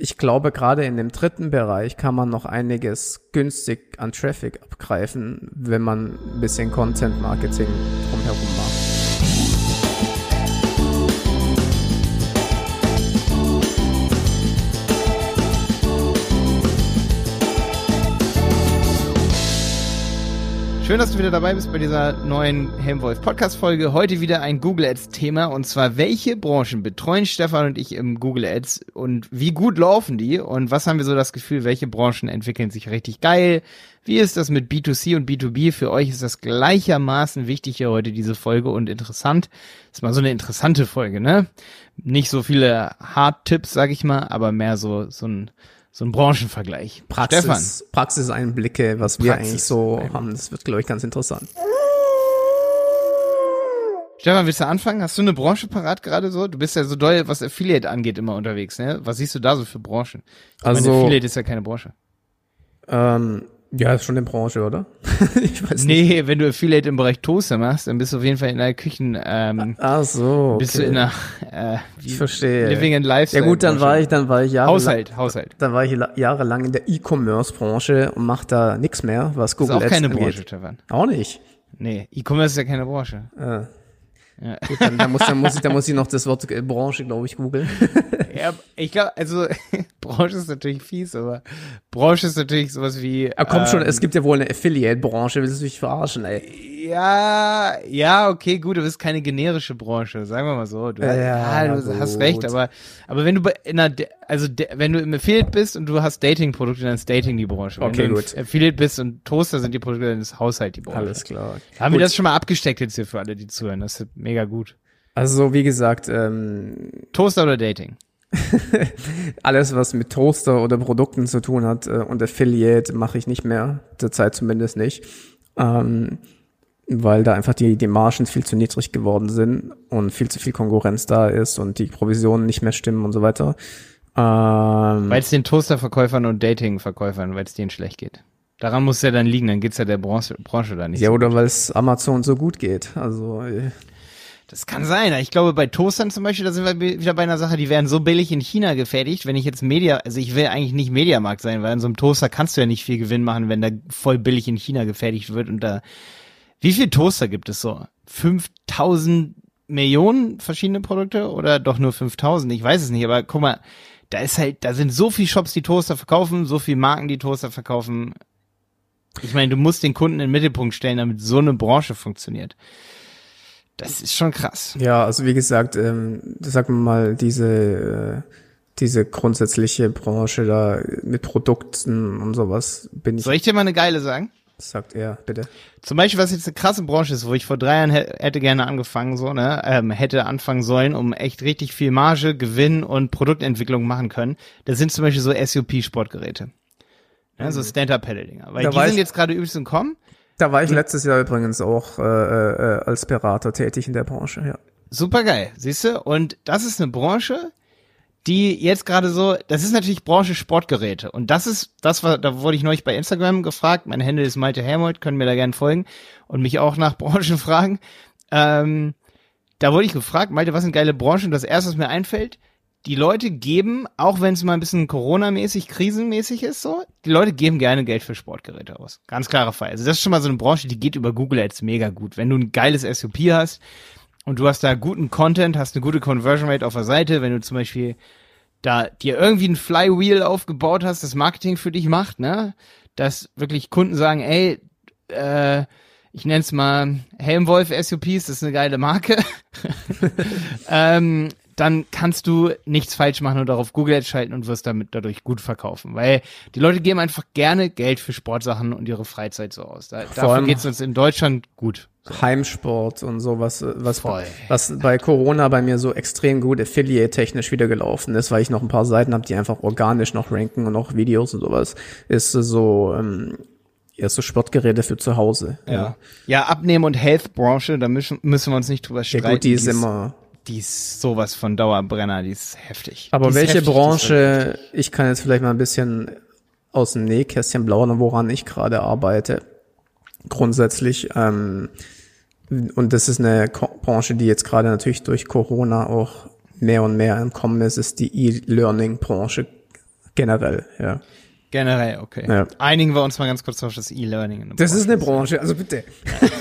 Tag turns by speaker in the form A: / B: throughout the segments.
A: ich glaube, gerade in dem dritten Bereich kann man noch einiges günstig an Traffic abgreifen, wenn man ein bisschen Content Marketing drumherum macht.
B: Schön, dass du wieder dabei bist bei dieser neuen Helmwolf Podcast Folge. Heute wieder ein Google Ads Thema und zwar welche Branchen betreuen Stefan und ich im Google Ads und wie gut laufen die und was haben wir so das Gefühl, welche Branchen entwickeln sich richtig geil? Wie ist das mit B2C und B2B? Für euch ist das gleichermaßen wichtig hier heute diese Folge und interessant. Ist mal so eine interessante Folge, ne? Nicht so viele Hard-Tipps, sag ich mal, aber mehr so so ein so ein Branchenvergleich.
A: Praxis, Stefan. Praxiseinblicke, was wir eigentlich so haben. Das wird, glaube ich, ganz interessant.
B: Stefan, willst du anfangen? Hast du eine Branche parat gerade so? Du bist ja so doll, was Affiliate angeht, immer unterwegs, ne? Was siehst du da so für Branchen? Ich also, meine, Affiliate ist ja keine Branche.
A: Ähm, ja, ist schon eine Branche, oder?
B: ich weiß nee, nicht. wenn du Affiliate im Bereich Toaster machst, dann bist du auf jeden Fall in der Küchen. Ähm,
A: Ach so.
B: Okay. Bist du in der
A: äh, ich verstehe.
B: Living and Lifestyle.
A: Ja gut, dann war ich, dann war ich
B: jahrelang. Haushalt, Haushalt.
A: Dann war ich jahrelang in der E-Commerce-Branche und mach da nichts mehr, was Google
B: Ads ist auch keine angeht. Branche, Stefan.
A: Auch nicht.
B: Nee, E-Commerce ist ja keine Branche.
A: Äh. Ja. Gut, dann, dann, muss, dann, muss ich, dann muss ich noch das Wort äh, Branche, glaube ich, googeln.
B: ja, ich glaube, also Branche ist natürlich fies, aber Branche ist natürlich sowas wie.
A: Ja, komm ähm, schon, es gibt ja wohl eine Affiliate-Branche, willst du mich verarschen, ey?
B: Ja, ja, okay, gut, aber es ist keine generische Branche, sagen wir mal so. Du, ja, ja, du hast recht, aber, aber wenn du in einer, also wenn du im Affiliate bist und du hast Dating-Produkte, dann ist Dating die Branche. Wenn
A: okay,
B: du
A: gut.
B: Affiliate bist und Toaster sind die Produkte, dann ist Haushalt die Branche.
A: Alles klar.
B: Haben gut. wir das schon mal abgesteckt jetzt hier für alle, die zuhören? Das ist mega gut.
A: Also, wie gesagt, ähm,
B: Toaster oder Dating?
A: Alles, was mit Toaster oder Produkten zu tun hat äh, und Affiliate, mache ich nicht mehr. Zurzeit zumindest nicht. Ähm, weil da einfach die, die Margen viel zu niedrig geworden sind und viel zu viel Konkurrenz da ist und die Provisionen nicht mehr stimmen und so weiter.
B: Ähm, weil es den Toasterverkäufern und Datingverkäufern, weil es denen schlecht geht. Daran muss es ja dann liegen, dann geht's ja der Branche, Branche da nicht.
A: Ja, so oder weil es Amazon so gut geht. Also äh,
B: das kann sein. Ich glaube, bei Toastern zum Beispiel, da sind wir wieder bei einer Sache, die werden so billig in China gefertigt. Wenn ich jetzt Media, also ich will eigentlich nicht Mediamarkt sein, weil in so einem Toaster kannst du ja nicht viel Gewinn machen, wenn der voll billig in China gefertigt wird und da, wie viel Toaster gibt es so? 5000 Millionen verschiedene Produkte oder doch nur 5000? Ich weiß es nicht, aber guck mal, da ist halt, da sind so viele Shops, die Toaster verkaufen, so viele Marken, die Toaster verkaufen. Ich meine, du musst den Kunden in den Mittelpunkt stellen, damit so eine Branche funktioniert. Das ist schon krass.
A: Ja, also wie gesagt, ähm, sagen wir mal, diese, äh, diese grundsätzliche Branche da mit Produkten und sowas bin ich.
B: Soll ich dir mal eine geile sagen?
A: Sagt er, bitte.
B: Zum Beispiel, was jetzt eine krasse Branche ist, wo ich vor drei Jahren hätte gerne angefangen, so, ne, ähm, hätte anfangen sollen, um echt richtig viel Marge, Gewinn und Produktentwicklung machen können. Das sind zum Beispiel so SUP-Sportgeräte. Ja, so mhm. Stand-Up-Paddle-Dinger. Weil da die sind jetzt gerade übelst im Kommen.
A: Da war ich letztes Jahr übrigens auch äh, äh, als Berater tätig in der Branche, ja.
B: Super geil, siehst du? Und das ist eine Branche, die jetzt gerade so, das ist natürlich Branche Sportgeräte. Und das ist, das war, da wurde ich neulich bei Instagram gefragt. Mein Handle ist Malte Helmold, können mir da gerne folgen und mich auch nach Branchen fragen. Ähm, da wurde ich gefragt, Malte, was sind geile Branchen? Das erste, was mir einfällt, die Leute geben, auch wenn es mal ein bisschen Corona-mäßig, krisenmäßig ist, so, die Leute geben gerne Geld für Sportgeräte aus. Ganz klarer Fall. Also das ist schon mal so eine Branche, die geht über Google Ads mega gut. Wenn du ein geiles SUP hast und du hast da guten Content, hast eine gute Conversion Rate auf der Seite, wenn du zum Beispiel da dir irgendwie ein Flywheel aufgebaut hast, das Marketing für dich macht, ne, dass wirklich Kunden sagen, ey, äh, ich nenne es mal Helmwolf SUPs, das ist eine geile Marke. ähm, dann kannst du nichts falsch machen und darauf Google Ads schalten und wirst damit dadurch gut verkaufen. Weil die Leute geben einfach gerne Geld für Sportsachen und ihre Freizeit so aus. Da, dafür geht es uns in Deutschland gut.
A: Heimsport und sowas, was, Voll. was bei Corona bei mir so extrem gut Affiliate-technisch wieder gelaufen ist, weil ich noch ein paar Seiten habe, die einfach organisch noch ranken und auch Videos und sowas, ist so, ähm, ja, so Sportgeräte für zu Hause.
B: Ja, ja, ja Abnehmen- und Health-Branche, da müssen, müssen wir uns nicht drüber streiten. Ja gut,
A: die ist immer
B: die ist sowas von Dauerbrenner, die ist heftig.
A: Aber
B: ist
A: welche heftig, Branche, ich kann jetzt vielleicht mal ein bisschen aus dem Nähkästchen blauen, woran ich gerade arbeite. Grundsätzlich, ähm, und das ist eine Branche, die jetzt gerade natürlich durch Corona auch mehr und mehr entkommen ist, ist die E-Learning-Branche. generell, ja.
B: Generell, okay.
A: Ja.
B: Einigen wir uns mal ganz kurz auf das E-Learning.
A: Das ist eine Branche, also bitte.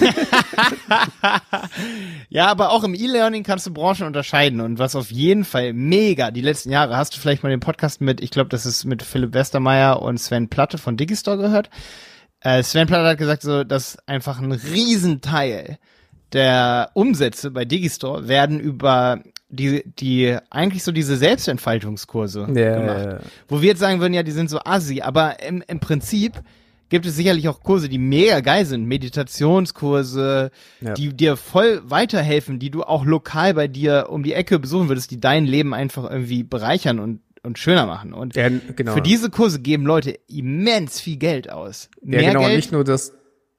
B: Ja, aber auch im E-Learning kannst du Branchen unterscheiden und was auf jeden Fall mega die letzten Jahre, hast du vielleicht mal den Podcast mit, ich glaube, das ist mit Philipp Westermeier und Sven Platte von Digistore gehört. Äh, Sven Platte hat gesagt, so, dass einfach ein Riesenteil der Umsätze bei Digistore werden über die, die, eigentlich so diese Selbstentfaltungskurse
A: Ja,
B: gemacht. Wo wir jetzt sagen würden, ja, die sind so assi, aber im, im Prinzip gibt es sicherlich auch Kurse, die mega geil sind, Meditationskurse,
A: Ja.
B: die dir voll weiterhelfen, die du auch lokal bei dir um die Ecke besuchen würdest, die dein Leben einfach irgendwie bereichern und, und schöner machen. Und
A: Ja, genau.
B: für diese Kurse geben Leute immens viel Geld aus.
A: ja,
B: Mehr
A: genau,
B: Geld,
A: nicht nur das,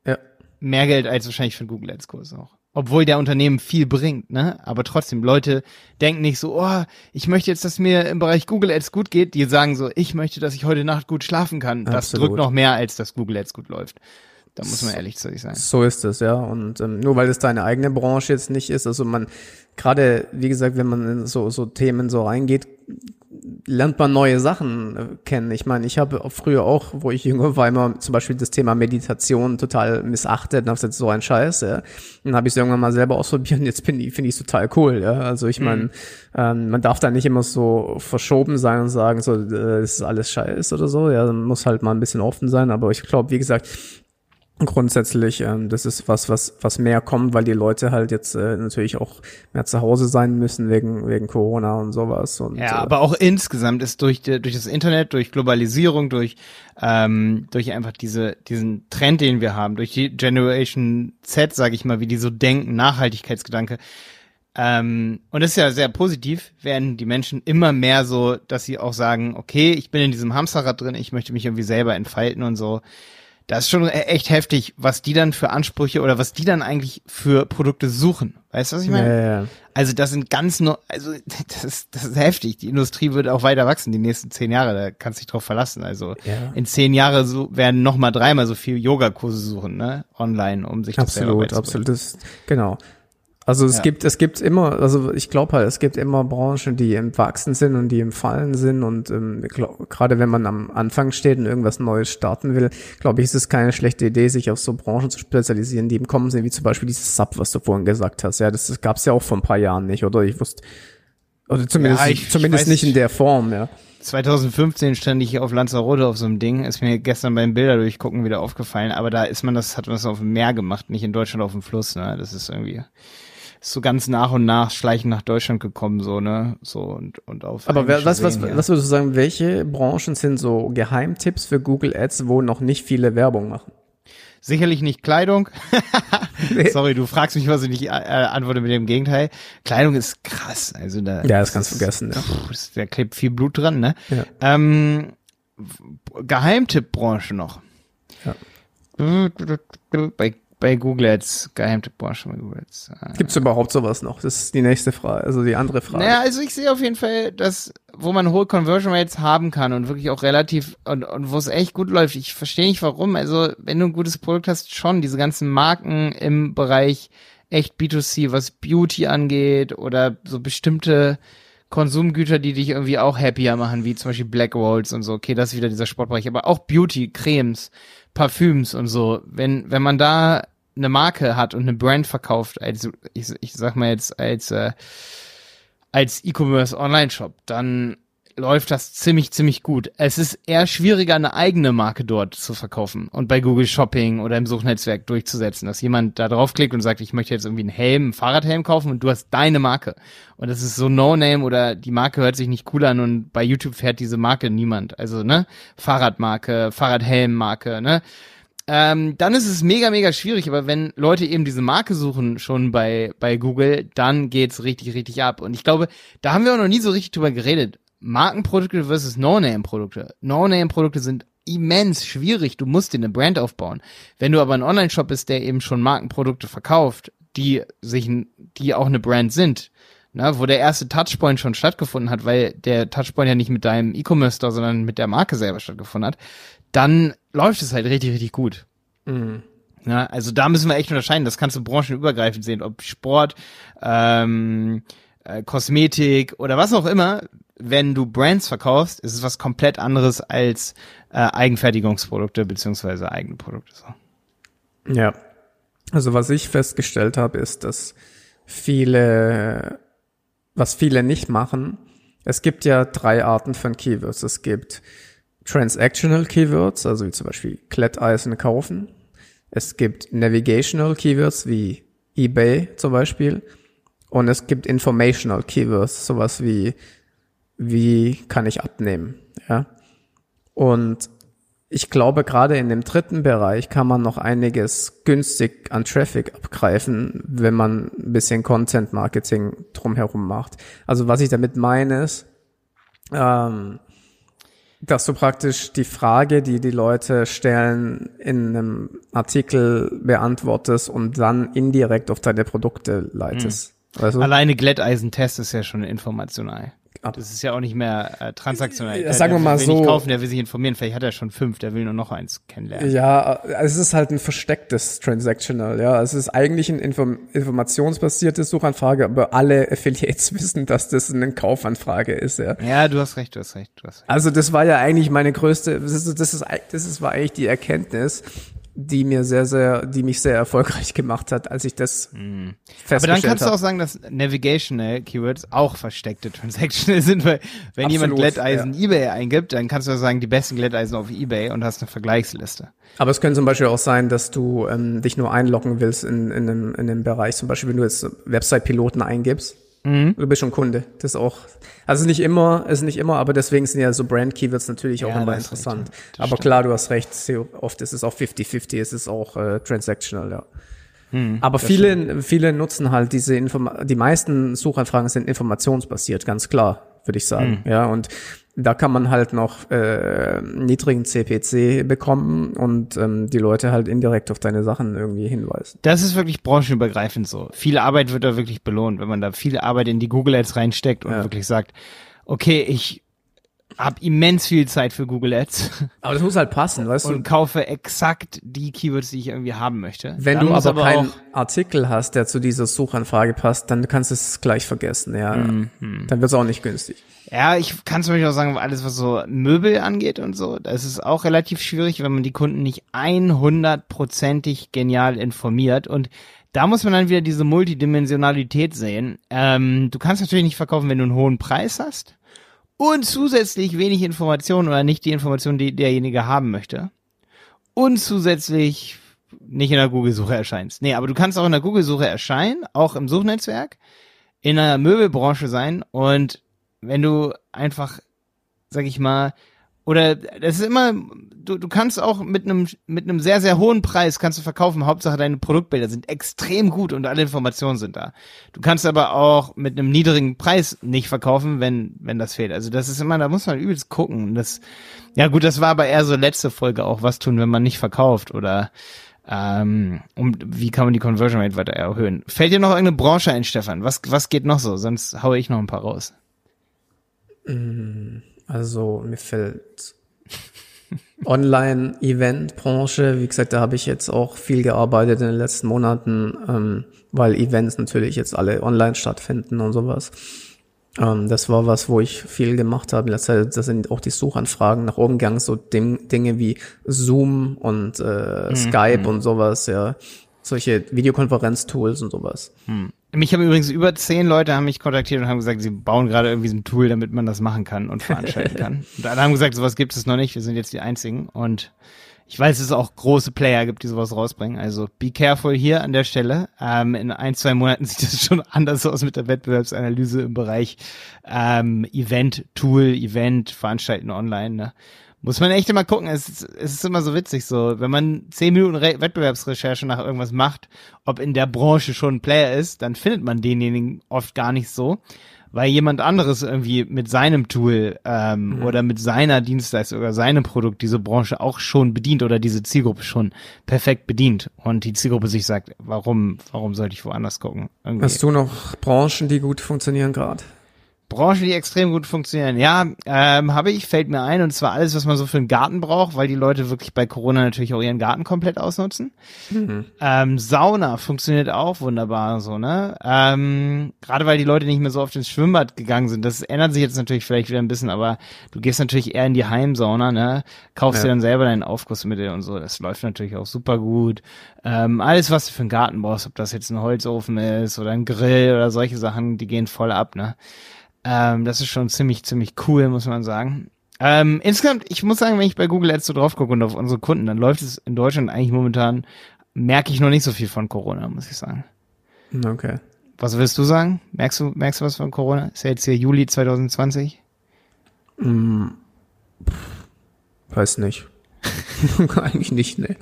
A: ja,
B: mehr Geld als wahrscheinlich für einen Google Ads Kurs auch. Obwohl der Unternehmen viel bringt, ne? Aber trotzdem, Leute denken nicht so, oh, ich möchte jetzt, dass mir im Bereich Google Ads gut geht. Die sagen so, ich möchte, dass ich heute Nacht gut schlafen kann. Das
A: Absolut.
B: drückt noch mehr, als dass Google Ads gut läuft. Da muss man ehrlich zu sich sein.
A: So ist es, ja. Und ähm, nur weil es deine eigene Branche jetzt nicht ist, also man, gerade, wie gesagt, wenn man in so, so Themen so reingeht, lernt man neue Sachen äh, kennen. Ich meine, ich habe früher auch, wo ich jünger war, immer zum Beispiel das Thema Meditation total missachtet und habe gesagt, so ein Scheiß, ja. Dann habe ich es irgendwann mal selber ausprobiert und jetzt finde ich ich total cool, ja. Also ich meine, ähm, man darf da nicht immer so verschoben sein und sagen, so, äh, das ist alles Scheiß oder so, ja. Man muss halt mal ein bisschen offen sein, aber ich glaube, wie gesagt, grundsätzlich, ähm, das ist was, was, was mehr kommt, weil die Leute halt jetzt äh, natürlich auch mehr zu Hause sein müssen wegen, wegen Corona und sowas. Und,
B: Ja,
A: äh,
B: aber auch insgesamt ist durch, die, durch das Internet, durch Globalisierung, durch, ähm, durch einfach diese, diesen Trend, den wir haben, durch die Generation Z, sage ich mal, wie die so denken, Nachhaltigkeitsgedanke. Ähm, und das ist ja sehr positiv, werden die Menschen immer mehr so, dass sie auch sagen, okay, ich bin in diesem Hamsterrad drin, ich möchte mich irgendwie selber entfalten und so. Das ist schon e- echt heftig, was die dann für Ansprüche oder was die dann eigentlich für Produkte suchen. Weißt du, was ich meine?
A: ja, ja.
B: Also das sind ganz no also das ist, das ist heftig. Die Industrie wird auch weiter wachsen die nächsten zehn Jahre. Da kannst du dich drauf verlassen. Also
A: Ja.
B: in zehn Jahren so, werden noch mal dreimal so viel Yogakurse suchen, ne, online, um sich das selber
A: Absolut, absolut. Genau. Also es
B: Ja.
A: gibt, es gibt immer, also ich glaube halt, es gibt immer Branchen, die im Wachsen sind und die im Fallen sind und ähm, ich gerade wenn man am Anfang steht und irgendwas Neues starten will, glaube ich, ist es keine schlechte Idee, sich auf so Branchen zu spezialisieren, die im Kommen sind, wie zum Beispiel dieses Sub, was du vorhin gesagt hast. Ja, das, das gab es ja auch vor ein paar Jahren nicht, oder? Ich wusste, oder zumindest,
B: Ja, ich- ich
A: zumindest
B: weiß
A: nicht in der Form, ja.
B: 2015 stand ich auf Lanzarote auf so einem Ding, ist mir gestern beim Bilder durchgucken wieder aufgefallen, aber da ist man das, hat man das auf dem Meer gemacht, nicht in Deutschland auf dem Fluss, ne? Das ist irgendwie ist so ganz nach und nach schleichend nach Deutschland gekommen, so, ne? So und, und auf.
A: Aber wer, was, was,
B: ja.
A: was würdest du sagen, welche Branchen sind so Geheimtipps für Google Ads, wo noch nicht viele Werbung machen?
B: Sicherlich nicht Kleidung. Sorry, du fragst mich, was ich nicht äh, antworte mit dem Gegenteil. Kleidung ist krass. Also da,
A: Ja, das kannst du vergessen, ja.
B: Da klebt viel Blut dran, ne?
A: Ja.
B: Ähm, Geheimtippbranche noch.
A: Ja.
B: Bei, bei Google Ads, Geheimtippbranche bei Google Ads. Äh,
A: Gibt's überhaupt sowas noch? Das ist die nächste Frage, also die andere Frage.
B: Naja, also ich sehe auf jeden Fall, dass, wo man hohe Conversion Rates haben kann und wirklich auch relativ, und, und wo es echt gut läuft. Ich verstehe nicht warum. Also, wenn du ein gutes Produkt hast, schon diese ganzen Marken im Bereich echt B2C, was Beauty angeht oder so bestimmte Konsumgüter, die dich irgendwie auch happier machen, wie zum Beispiel Black Rolls und so. Okay, das ist wieder dieser Sportbereich, aber auch Beauty, Cremes, Parfüms und so. Wenn, wenn man da eine Marke hat und eine Brand verkauft, als, ich, ich sag mal jetzt als, äh, als E-Commerce Online-Shop, dann läuft das ziemlich, ziemlich gut. Es ist eher schwieriger, eine eigene Marke dort zu verkaufen und bei Google Shopping oder im Suchnetzwerk durchzusetzen, dass jemand da draufklickt und sagt, ich möchte jetzt irgendwie einen Helm, einen Fahrradhelm kaufen und du hast deine Marke. Und das ist so No-Name oder die Marke hört sich nicht cool an und bei YouTube fährt diese Marke niemand. Also, ne? Fahrradmarke, Fahrradhelmmarke, ne? ähm, dann ist es mega, mega schwierig. Aber wenn Leute eben diese Marke suchen schon bei, bei Google, dann geht's richtig, richtig ab. Und ich glaube, da haben wir auch noch nie so richtig drüber geredet. Markenprodukte versus No-Name-Produkte. No-Name-Produkte sind immens schwierig. Du musst dir eine Brand aufbauen. Wenn du aber ein Online-Shop bist, der eben schon Markenprodukte verkauft, die sich, die auch eine Brand sind, ne, wo der erste Touchpoint schon stattgefunden hat, weil der Touchpoint ja nicht mit deinem E-Commerce-Store, sondern mit der Marke selber stattgefunden hat, dann läuft es halt richtig, richtig gut.
A: Mhm.
B: Ja, also da müssen wir echt unterscheiden. Das kannst du branchenübergreifend sehen, ob Sport, ähm, äh, Kosmetik oder was auch immer. Wenn du Brands verkaufst, ist es was komplett anderes als äh, Eigenfertigungsprodukte beziehungsweise eigene Produkte. So.
A: Ja. Also was ich festgestellt habe, ist, dass viele, was viele nicht machen, es gibt ja drei Arten von Keywords. Es gibt Transactional Keywords, also wie zum Beispiel Kletteisen kaufen. Es gibt Navigational Keywords wie eBay zum Beispiel. Und es gibt Informational Keywords, sowas wie, wie kann ich abnehmen, ja. Und ich glaube, gerade in dem dritten Bereich kann man noch einiges günstig an Traffic abgreifen, wenn man ein bisschen Content Marketing drumherum macht. Also was ich damit meine ist, ähm, dass du praktisch die Frage, die die Leute stellen, in einem Artikel beantwortest und dann indirekt auf deine Produkte leitest.
B: Mhm. Weißt du? Alleine Glätteisentest ist ja schon informational. Das ist ja auch nicht mehr äh, transaktional.
A: Ja, sagen wir mal
B: will
A: so.
B: Nicht kaufen, der will sich informieren. Vielleicht hat er schon fünf, der will nur noch eins kennenlernen.
A: Ja, es ist halt ein verstecktes Transactional. Ja, es ist eigentlich ein Inform informationsbasierte Suchanfrage, aber alle Affiliates wissen, dass das eine Kaufanfrage ist. Ja.
B: Ja, du hast recht, du hast recht, du hast recht.
A: Also das war ja eigentlich meine größte. Das ist, das ist, das ist war eigentlich die Erkenntnis, die mir sehr, sehr, die mich sehr erfolgreich gemacht hat, als ich das mhm. festgestellt
B: Aber dann kannst hab. du auch sagen, dass Navigational Keywords auch versteckte Transactional sind, weil wenn Absolut, jemand Glätteisen ja. eBay eingibt, dann kannst du sagen, die besten Glätteisen auf eBay und hast eine Vergleichsliste.
A: Aber es könnte zum Beispiel auch sein, dass du ähm, dich nur einloggen willst in, in, einem, in einem Bereich, zum Beispiel wenn du jetzt Website-Piloten eingibst Mhm. Du bist schon Kunde. Das ist auch, also nicht immer, ist nicht immer, aber deswegen sind ja so Brand-Keywords natürlich auch ja, immer interessant. Recht, ja. Aber stimmt. klar, du hast recht, oft ist es auch 50-50, es ist auch äh, transactional, ja. Mhm, aber viele, stimmt. viele nutzen halt diese Inform die meisten Suchanfragen sind informationsbasiert, ganz klar, würde ich sagen. Mhm. Ja, und da kann man halt noch äh, niedrigen CPC bekommen und ähm, die Leute halt indirekt auf deine Sachen irgendwie hinweisen.
B: Das ist wirklich branchenübergreifend so. Viel Arbeit wird da wirklich belohnt, wenn man da viel Arbeit in die Google Ads reinsteckt und ja. wirklich sagt, okay, ich habe immens viel Zeit für Google Ads.
A: Aber das muss halt passen, weißt
B: du? Und kaufe exakt die Keywords, die ich irgendwie haben möchte.
A: Wenn dann du aber, aber keinen Artikel hast, der zu dieser Suchanfrage passt, dann kannst du es gleich vergessen, ja. Mhm. Dann wird es auch nicht günstig.
B: Ja, ich kann zum Beispiel auch sagen, alles was so Möbel angeht und so, das ist auch relativ schwierig, wenn man die Kunden nicht 100%ig genial informiert und da muss man dann wieder diese Multidimensionalität sehen. Ähm, du kannst natürlich nicht verkaufen, wenn du einen hohen Preis hast und zusätzlich wenig Informationen oder nicht die Informationen, die derjenige haben möchte. Und zusätzlich nicht in der Google-Suche erscheinst. Nee, aber du kannst auch in der Google-Suche erscheinen, auch im Suchnetzwerk, in der Möbelbranche sein und wenn du einfach, sag ich mal, oder das ist immer, du, du kannst auch mit einem mit einem sehr, sehr hohen Preis kannst du verkaufen. Hauptsache deine Produktbilder sind extrem gut und alle Informationen sind da. Du kannst aber auch mit einem niedrigen Preis nicht verkaufen, wenn, wenn das fehlt. Also das ist immer, da muss man übelst gucken. Das, ja gut, das war aber eher so letzte Folge auch, was tun, wenn man nicht verkauft oder ähm, um, wie kann man die Conversion Rate weiter erhöhen? Fällt dir noch irgendeine Branche ein, Stefan? Was, was geht noch so? Sonst haue ich noch ein paar raus.
A: Mm, also mir fällt Online-Event-Branche, wie gesagt, da habe ich jetzt auch viel gearbeitet in den letzten Monaten, ähm, weil Events natürlich jetzt alle online stattfinden und sowas. Ähm, das war was, wo ich viel gemacht habe in letzter Zeit. Das sind auch die Suchanfragen nach oben gegangen, so Ding, Dinge wie Zoom und äh, mhm. Skype und sowas, ja. Solche Videokonferenz-Tools und sowas.
B: Mhm. Mich haben übrigens über zehn Leute haben mich kontaktiert und haben gesagt, sie bauen gerade irgendwie so ein Tool, damit man das machen kann und veranstalten kann. Und alle haben gesagt, sowas gibt es noch nicht, wir sind jetzt die einzigen. Und ich weiß, dass es auch große Player gibt, die sowas rausbringen. Also be careful hier an der Stelle. Ähm, in ein, zwei Monaten sieht es schon anders aus mit der Wettbewerbsanalyse im Bereich ähm, Event-Tool, Event, Veranstalten online. Ne? Muss man echt immer gucken. Es ist, es ist immer so witzig, so, wenn man zehn Minuten Re Wettbewerbsrecherche nach irgendwas macht, ob in der Branche schon ein Player ist, dann findet man denjenigen oft gar nicht so, weil jemand anderes irgendwie mit seinem Tool ähm, mhm. oder mit seiner Dienstleistung oder seinem Produkt diese Branche auch schon bedient oder diese Zielgruppe schon perfekt bedient und die Zielgruppe sich sagt, warum, warum sollte ich woanders gucken?
A: Irgendwie. Hast du noch Branchen, die gut funktionieren gerade?
B: Branchen, die extrem gut funktionieren. Ja, ähm, habe ich, fällt mir ein, und zwar alles, was man so für einen Garten braucht, weil die Leute wirklich bei Corona natürlich auch ihren Garten komplett ausnutzen. Mhm. Ähm, Sauna funktioniert auch wunderbar so, ne? Ähm, Gerade weil die Leute nicht mehr so oft ins Schwimmbad gegangen sind. Das ändert sich jetzt natürlich vielleicht wieder ein bisschen, aber du gehst natürlich eher in die Heimsauna, ne? Kaufst ja. dir dann selber deinen Aufgussmittel und so. Das läuft natürlich auch super gut. Ähm, alles, was du für einen Garten brauchst, ob das jetzt ein Holzofen ist oder ein Grill oder solche Sachen, die gehen voll ab, ne? Ähm, das ist schon ziemlich, ziemlich cool, muss man sagen. Ähm, insgesamt, ich muss sagen, wenn ich bei Google Ads so drauf gucke und auf unsere Kunden, dann läuft es in Deutschland eigentlich momentan, merke ich noch nicht so viel von Corona, muss ich sagen.
A: Okay.
B: Was willst du sagen? Merkst du, merkst du was von Corona? Ist ja jetzt hier Juli 2020?
A: Mm, weiß nicht. eigentlich nicht, ne.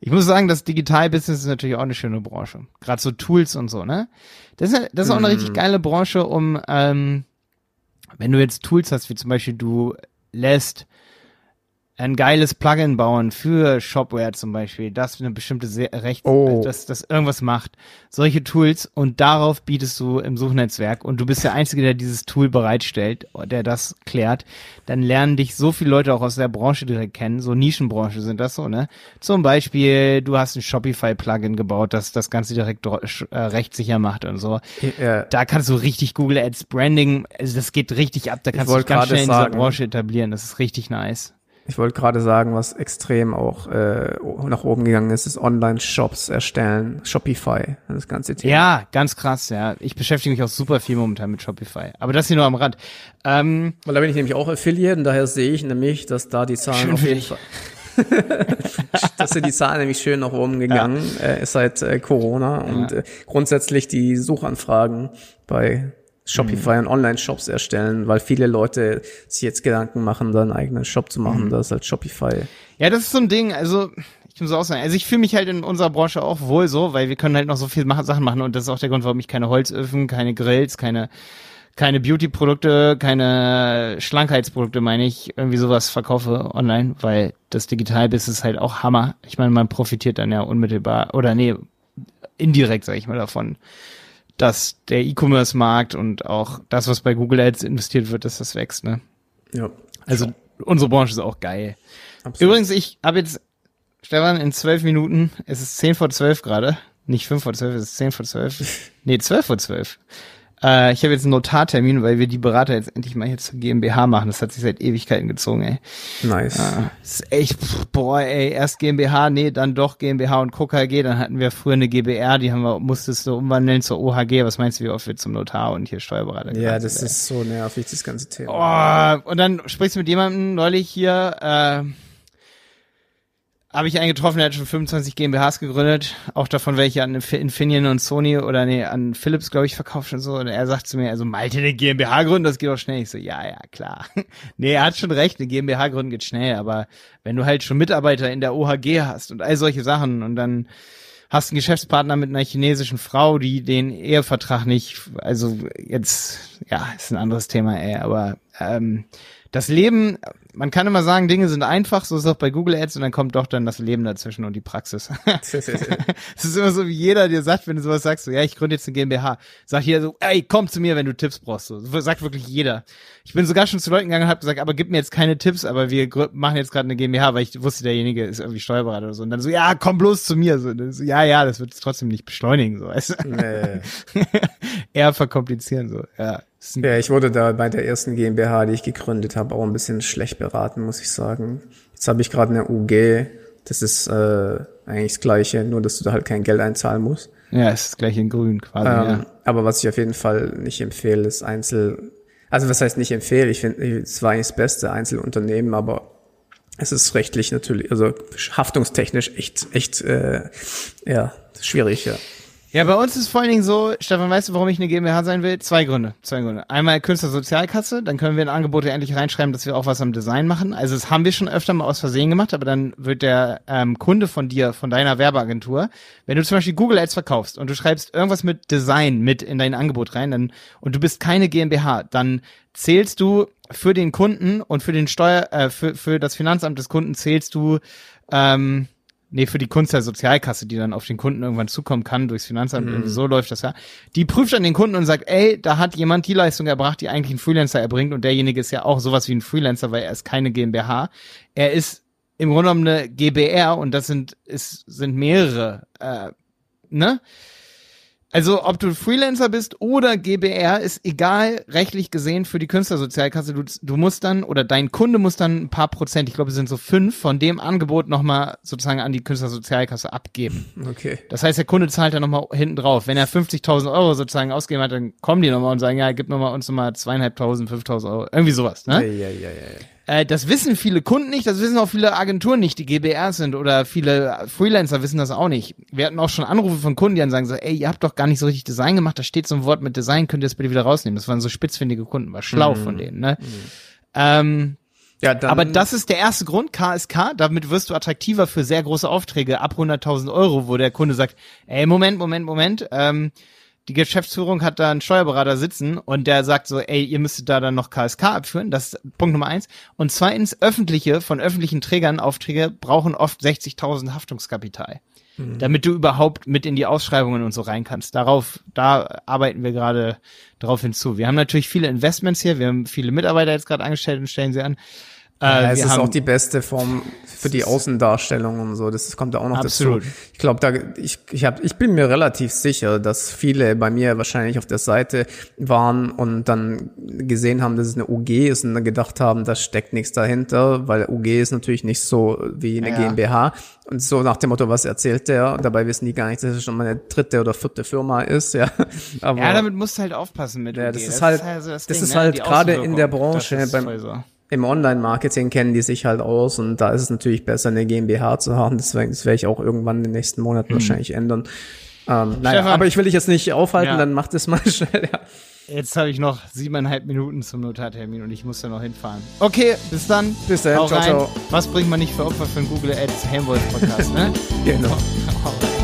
B: Ich muss sagen, das Digital-Business ist natürlich auch eine schöne Branche. Gerade so Tools und so, ne? Das ist, das ist auch eine richtig mhm. geile Branche, um, ähm, wenn du jetzt Tools hast, wie zum Beispiel du lässt ein geiles Plugin bauen für Shopware zum Beispiel, das eine bestimmte Recht, oh. dass das irgendwas macht. Solche Tools und darauf bietest du im Suchnetzwerk und du bist der Einzige, der dieses Tool bereitstellt, der das klärt. Dann lernen dich so viele Leute auch aus der Branche direkt kennen. So Nischenbranche sind das so, ne? Zum Beispiel, du hast ein Shopify-Plugin gebaut, das das Ganze direkt äh, rechtssicher macht und so. Ja. Da kannst du richtig Google Ads Branding, also das geht richtig ab. Da kannst du ganz schnell in dieser Branche etablieren. Das ist richtig nice.
A: Ich wollte gerade sagen, was extrem auch äh, nach oben gegangen ist, ist Online-Shops erstellen, Shopify, das ganze Thema.
B: Ja, ganz krass, ja. Ich beschäftige mich auch super viel momentan mit Shopify. Aber das hier nur am Rand. Ähm,
A: Weil da bin ich nämlich auch Affiliate und daher sehe ich nämlich, dass da die Zahlen auf jeden Fall dass sind die Zahlen nämlich schön nach oben gegangen ja. äh, seit äh, Corona ja. und äh, grundsätzlich die Suchanfragen bei Shopify mhm. und Online-Shops erstellen, weil viele Leute sich jetzt Gedanken machen, da einen eigenen Shop zu machen, mhm. das ist halt Shopify.
B: Ja, das ist so ein Ding, also ich muss auch sagen, also ich fühle mich halt in unserer Branche auch wohl so, weil wir können halt noch so viele Sachen machen und das ist auch der Grund, warum ich keine Holzöfen, keine Grills, keine keine Beauty-Produkte, keine Schlankheitsprodukte, meine ich, irgendwie sowas verkaufe online, weil das Digital-Business halt auch Hammer. Ich meine, man profitiert dann ja unmittelbar oder nee, indirekt, sage ich mal, davon dass der E-Commerce-Markt und auch das, was bei Google Ads investiert wird, dass das wächst, ne?
A: Ja.
B: Also unsere Branche ist auch geil. Absolut. Übrigens, ich habe jetzt, Stefan, in zwölf Minuten, es ist zehn vor zwölf gerade, nicht fünf vor zwölf, es ist zehn vor zwölf. nee, zwölf vor zwölf. Äh, ich habe jetzt einen Notartermin, weil wir die Berater jetzt endlich mal hier zur GmbH machen. Das hat sich seit Ewigkeiten gezogen, ey.
A: Nice.
B: Äh, ist echt, boah, ey, erst GmbH, nee, dann doch GmbH und KG. Dann hatten wir früher eine GBR, die haben wir, musstest du umwandeln zur OHG. Was meinst du, wie oft wir zum Notar und hier Steuerberater
A: Ja, das sind, ist so nervig, das ganze Thema.
B: Oh, und dann sprichst du mit jemandem neulich hier, äh, habe ich einen getroffen, der hat schon 25 GmbHs gegründet, auch davon welche an Infineon und Sony oder nee, an Philips, glaube ich, verkauft und so. Und er sagt zu mir, also Malte, eine GmbH gründen, das geht doch schnell. Ich so, ja, ja, klar. nee, er hat schon recht, eine GmbH gründen geht schnell, aber wenn du halt schon Mitarbeiter in der OHG hast und all solche Sachen und dann hast einen Geschäftspartner mit einer chinesischen Frau, die den Ehevertrag nicht, also jetzt, ja, ist ein anderes Thema, ey, aber ähm, das Leben, man kann immer sagen, Dinge sind einfach, so ist es auch bei Google Ads und dann kommt doch dann das Leben dazwischen und die Praxis. Es ist immer so, wie jeder dir sagt, wenn du sowas sagst, so, ja, ich gründe jetzt eine GmbH. Sagt jeder so, ey, komm zu mir, wenn du Tipps brauchst. So, sagt wirklich jeder. Ich bin sogar schon zu Leuten gegangen und habe gesagt, aber gib mir jetzt keine Tipps, aber wir machen jetzt gerade eine GmbH, weil ich wusste, derjenige ist irgendwie Steuerberater oder so. Und dann so, ja, komm bloß zu mir. So, so ja, ja, das wird es trotzdem nicht beschleunigen, so, weißt du? Nee. Eher verkomplizieren, so, ja.
A: Ja, ich wurde da bei der ersten GmbH, die ich gegründet habe, auch ein bisschen schlecht beraten, muss ich sagen. Jetzt habe ich gerade eine UG, das ist äh, eigentlich das Gleiche, nur dass du da halt kein Geld einzahlen musst.
B: Ja, ist das gleiche in grün quasi. Ähm,
A: ja. Aber was ich auf jeden Fall nicht empfehle, ist Einzel... Also was heißt nicht empfehle? Ich finde, es war eigentlich das beste Einzelunternehmen, aber es ist rechtlich natürlich, also haftungstechnisch echt, echt, äh, ja, schwierig, ja.
B: Ja, bei uns ist vor allen Dingen so, Stefan, weißt du, warum ich eine GmbH sein will? Zwei Gründe. Zwei Gründe. Einmal Künstlersozialkasse, dann können wir in Angebote endlich reinschreiben, dass wir auch was am Design machen. Also das haben wir schon öfter mal aus Versehen gemacht, aber dann wird der ähm, Kunde von dir, von deiner Werbeagentur, wenn du zum Beispiel Google Ads verkaufst und du schreibst irgendwas mit Design mit in dein Angebot rein, dann und du bist keine GmbH, dann zählst du für den Kunden und für den Steuer, äh, für, für das Finanzamt des Kunden zählst du ähm, nee, für die Kunst der Sozialkasse, die dann auf den Kunden irgendwann zukommen kann durchs Finanzamt,
A: Mhm.
B: so läuft das ja. Die prüft dann den Kunden und sagt, ey, da hat jemand die Leistung erbracht, die eigentlich ein Freelancer erbringt und derjenige ist ja auch sowas wie ein Freelancer, weil er ist keine GmbH. Er ist im Grunde genommen eine GBR und das sind, ist, sind mehrere, äh, ne? Also ob du Freelancer bist oder GBR, ist egal rechtlich gesehen für die Künstlersozialkasse. Du, du musst dann oder dein Kunde muss dann ein paar Prozent, ich glaube es sind so fünf, von dem Angebot nochmal sozusagen an die Künstlersozialkasse abgeben.
A: Okay.
B: Das heißt, der Kunde zahlt dann nochmal hinten drauf. Wenn er 50.000 Euro sozusagen ausgegeben hat, dann kommen die nochmal und sagen, ja, gib nochmal uns nochmal zweieinhalbtausend, 5.000 Euro. Irgendwie sowas, ne?
A: Ja, ja, ja, ja.
B: Äh, das wissen viele Kunden nicht, das wissen auch viele Agenturen nicht, die GBR sind oder viele Freelancer wissen das auch nicht. Wir hatten auch schon Anrufe von Kunden, die dann sagen so, ey, ihr habt doch gar nicht so richtig Design gemacht, da steht so ein Wort mit Design, könnt ihr das bitte wieder rausnehmen. Das waren so spitzfindige Kunden, war schlau von denen, ne? Ähm,
A: Ja, dann,
B: aber das ist der erste Grund, KSK, damit wirst du attraktiver für sehr große Aufträge ab 100.000 Euro, wo der Kunde sagt, ey, Moment, Moment, Moment, ähm, die Geschäftsführung hat da einen Steuerberater sitzen und der sagt so, ey, ihr müsstet da dann noch KSK abführen, das ist Punkt Nummer eins. Und zweitens, öffentliche, von öffentlichen Trägern Aufträge brauchen oft 60.000 Haftungskapital, damit du überhaupt mit in die Ausschreibungen und so rein kannst. Darauf, da arbeiten wir gerade drauf hinzu. Wir haben natürlich viele Investments hier, wir haben viele Mitarbeiter jetzt gerade angestellt und stellen sie an. Äh,
A: ja, es ist auch die beste Form für die Außendarstellung und so. Das kommt da auch noch
B: Absolut.
A: dazu. Ich glaube, da ich ich, hab, ich bin mir relativ sicher, dass viele bei mir wahrscheinlich auf der Seite waren und dann gesehen haben, dass es eine UG ist und dann gedacht haben, da steckt nichts dahinter, weil UG ist natürlich nicht so wie eine
B: Ja.
A: GmbH und so nach dem Motto, was erzählt der? Und dabei wissen die gar nicht, dass es schon mal eine dritte oder vierte Firma ist, ja. Aber
B: ja, damit musst du halt aufpassen mit
A: Ja,
B: UG.
A: das ist halt- das
B: Ding,
A: ist
B: ne?
A: halt gerade in der. Branche,
B: Das ist
A: beim-. Im Online-Marketing kennen die sich halt aus und da ist es natürlich besser, eine GmbH zu haben. Deswegen, das werde ich auch irgendwann in den nächsten Monaten wahrscheinlich ändern. Ähm, naja, aber ich will dich jetzt nicht aufhalten,
B: Ja.
A: dann mach das mal schnell. Ja.
B: Jetzt habe ich noch siebeneinhalb Minuten zum Notartermin und ich muss da noch hinfahren. Okay, bis dann.
A: Bis dann, ciao, ciao.
B: Was bringt man nicht für Opfer für einen Google Ads Helmwolf Podcast, ne?
A: Genau.